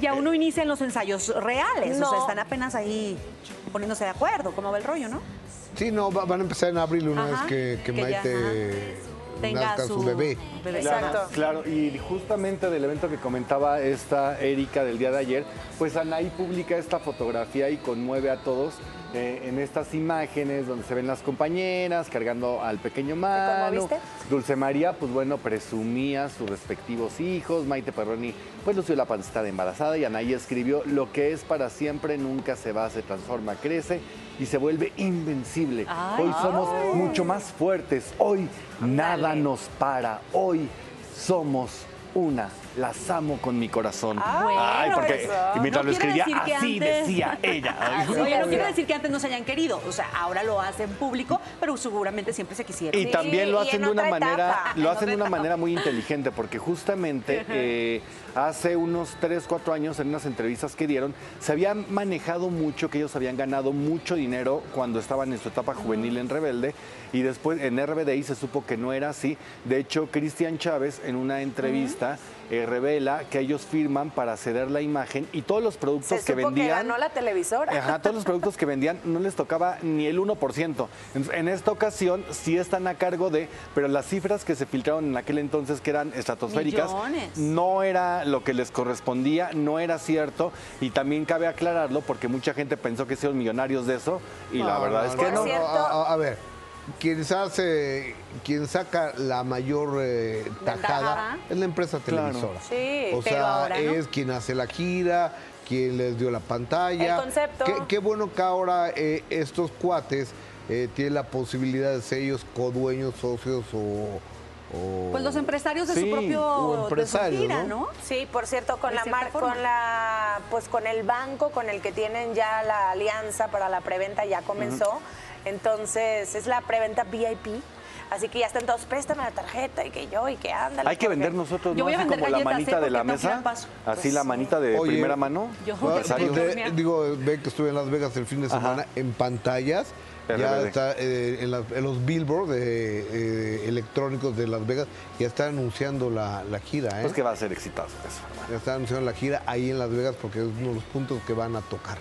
Y aún no inician los ensayos reales, o No. sea, están apenas ahí poniéndose de acuerdo, cómo va el rollo, ¿no? Sí, no, va- van a empezar en abril una Ajá, vez que, que que ya, Maite Tenga nazca su, bebé. bebé. Exacto. Claro, y justamente del evento que comentaba esta Erika del día de ayer, pues Anaí publica esta fotografía y conmueve a todos eh, en estas imágenes donde se ven las compañeras cargando al pequeño Manu. Dulce María, pues bueno, presumía sus respectivos hijos. Maite Perroni, pues lució la pancita de embarazada y Anaí escribió, lo que es para siempre nunca se va, se transforma, crece y se vuelve invencible. Ay. Hoy somos mucho más fuertes. Hoy nada nos para. Hoy somos una. Las amo con mi corazón. Ay, porque eso. y mientras No lo escribía, así antes- decía ella. Oye, no quiere decir que antes no se hayan querido, o sea, ahora lo hacen público, pero seguramente siempre se quisieron. Y Sí, también lo hacen en de una manera, etapa, lo en hacen de una etapa. manera muy inteligente, porque justamente eh, hace unos 3, 4 años en unas entrevistas que dieron, se había manejado mucho que ellos habían ganado mucho dinero cuando estaban en su etapa juvenil en Rebelde, y después en RBDI se supo que no era así. De hecho, Cristian Chávez en una entrevista eh, revela que ellos firman para ceder la imagen y todos los productos Se que supo que vendían. ganó la televisora. Ajá, todos los productos que vendían no les tocaba ni el 1%. Entonces, En esta ocasión sí están a cargo de, pero las cifras que se filtraron en aquel entonces que eran estratosféricas, Millones. no era lo que les correspondía, no era cierto y también cabe aclararlo porque mucha gente pensó que son millonarios de eso y la verdad no, es que no. cierto- A, a- a ver, quien, se hace, quien saca la mayor eh, tajada Ventaja. es la empresa Claro. televisora. Sí, o pero sea, ahora no. es quien hace la gira, quien les dio la pantalla. El concepto. Qué, qué bueno que ahora eh, estos cuates eh, tienen la posibilidad de ser ellos codueños, socios o... o- Pues los empresarios de Sí, su propio o de su empresarios, gira, ¿no? ¿no? Sí, por cierto, con De la mar- con la pues con el banco con el que tienen ya la alianza para la preventa ya comenzó. Entonces, es la preventa VIP. Así que ya están todos, préstame la tarjeta y que yo y que ándale. Hay que vender nosotros, Yo ¿no? Así como la galletas, manita ¿eh? de la mesa, así Pues la manita de Oye, primera mano. Yo- Empresario. donde- Dormía. digo, ve que estuve en Las Vegas el fin de Ajá. semana en pantallas. Ya está eh, en, las- en los billboards de, eh, electrónicos de Las Vegas, ya está anunciando la, la gira, ¿eh? Pues que va a ser exitoso eso. Ya está anunciando la gira ahí en Las Vegas porque es uno de los puntos que van a tocar.